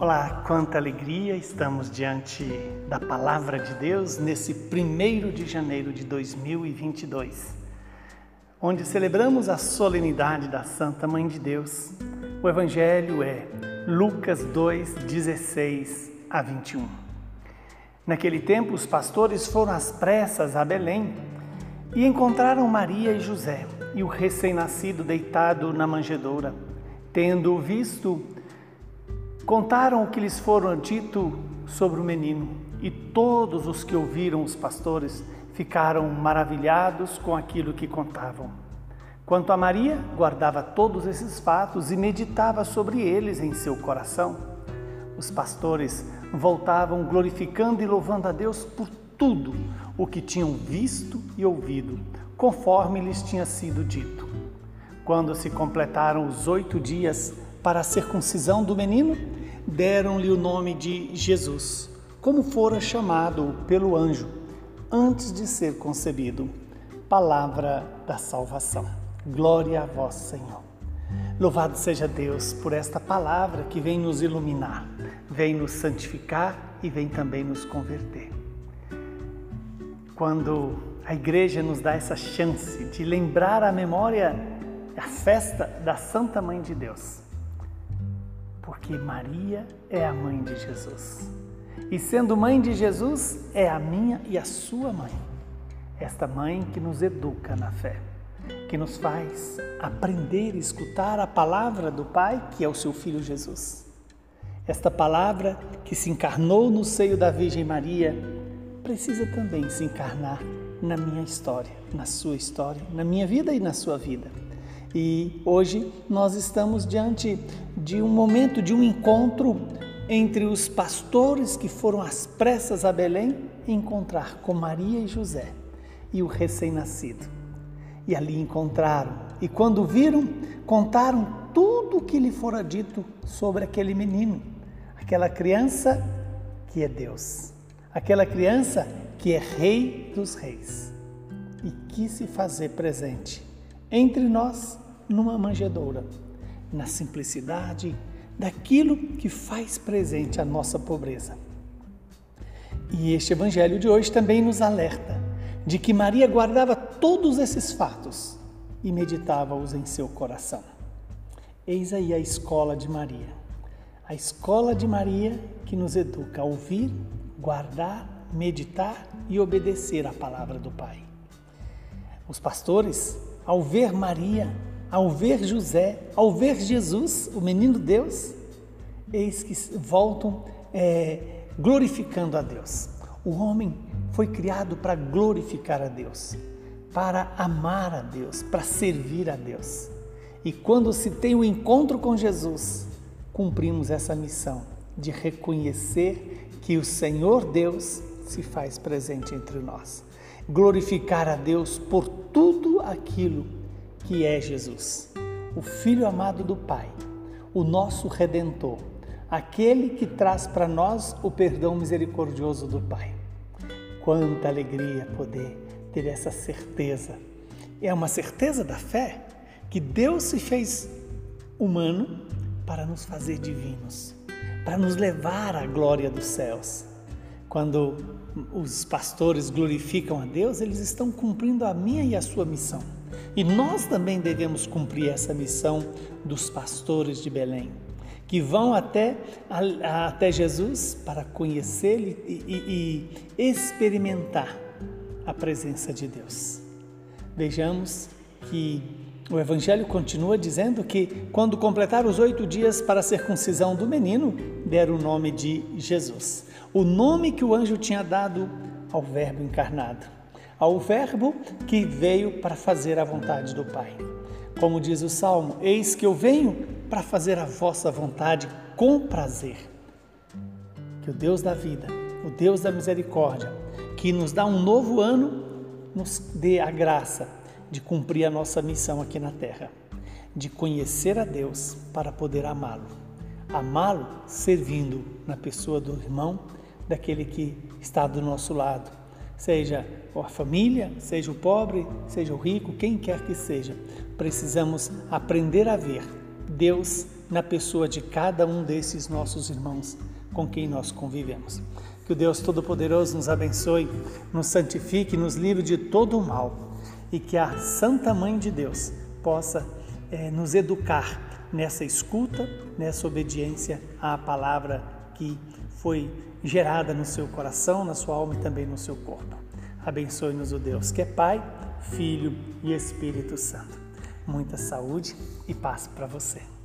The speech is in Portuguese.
Olá, quanta alegria estamos diante da palavra de Deus nesse primeiro de janeiro de 2022, onde celebramos a solenidade da Santa Mãe de Deus. O Evangelho é Lucas 2, 16 a 21. Naquele tempo, os pastores foram às pressas a Belém e encontraram Maria e José e o recém-nascido deitado na manjedoura. Tendo-o visto, Contaram o que lhes foram dito sobre o menino, e todos os que ouviram os pastores ficaram maravilhados com aquilo que contavam. Quanto a Maria, guardava todos esses fatos e meditava sobre eles em seu coração. Os pastores voltavam glorificando e louvando a Deus por tudo o que tinham visto e ouvido, conforme lhes tinha sido dito. Quando se completaram os oito dias para a circuncisão do menino, deram-lhe o nome de Jesus, como fora chamado pelo anjo antes de ser concebido. Palavra da salvação. Glória a vós, Senhor. Louvado seja Deus por esta palavra que vem nos iluminar, vem nos santificar e vem também nos converter. Quando a igreja nos dá essa chance de lembrar a memória, a festa da Santa Mãe de Deus, porque Maria é a mãe de Jesus. E sendo mãe de Jesus, é a minha e a sua mãe. Esta mãe que nos educa na fé, que nos faz aprender e escutar a palavra do Pai, que é o seu filho Jesus. Esta palavra que se encarnou no seio da Virgem Maria precisa também se encarnar na minha história, na sua história, na minha vida e na sua vida. E hoje nós estamos diante de um momento, de um encontro entre os pastores que foram às pressas a Belém encontrar com Maria e José e o recém-nascido. E ali encontraram, e quando viram, contaram tudo o que lhe fora dito sobre aquele menino, aquela criança que é Deus, aquela criança que é Rei dos Reis e quis se fazer presente entre nós numa manjedoura, na simplicidade daquilo que faz presente a nossa pobreza. E este evangelho de hoje também nos alerta de que Maria guardava todos esses fatos e meditava-os em seu coração. Eis aí a escola de Maria. A escola de Maria que nos educa a ouvir, guardar, meditar e obedecer à palavra do Pai. Os pastores, ao ver Maria, ao ver José, ao ver Jesus, o menino Deus, eis que voltam é, glorificando a Deus. O homem foi criado para glorificar a Deus, para amar a Deus, para servir a Deus. E quando se tem o um encontro com Jesus, cumprimos essa missão de reconhecer que o Senhor Deus se faz presente entre nós. Glorificar a Deus por tudo aquilo que é Jesus, o Filho amado do Pai, o nosso Redentor, aquele que traz para nós o perdão misericordioso do Pai. Quanta alegria poder ter essa certeza. É uma certeza da fé que Deus se fez humano para nos fazer divinos, para nos levar à glória dos céus. Quando os pastores glorificam a Deus, eles estão cumprindo a minha e a sua missão. E nós também devemos cumprir essa missão dos pastores de Belém, que vão até, até Jesus para conhecê-lo e, e, e experimentar a presença de Deus. Vejamos que o Evangelho continua dizendo que, quando completaram os oito dias para a circuncisão do menino, deram o nome de Jesus, o nome que o anjo tinha dado ao Verbo encarnado ao Verbo que veio para fazer a vontade do Pai. Como diz o Salmo: Eis que eu venho para fazer a vossa vontade com prazer. Que o Deus da vida, o Deus da misericórdia, que nos dá um novo ano, nos dê a graça de cumprir a nossa missão aqui na terra, de conhecer a Deus para poder amá-lo. Amá-lo servindo na pessoa do irmão, daquele que está do nosso lado, seja a família, seja o pobre, seja o rico, quem quer que seja. Precisamos aprender a ver Deus na pessoa de cada um desses nossos irmãos com quem nós convivemos. Que o Deus Todo-Poderoso nos abençoe, nos santifique, nos livre de todo o mal e que a Santa Mãe de Deus possa é, nos educar nessa escuta, nessa obediência à palavra que foi gerada no seu coração, na sua alma e também no seu corpo. Abençoe-nos o Deus que é Pai, Filho e Espírito Santo. Muita saúde e paz para você.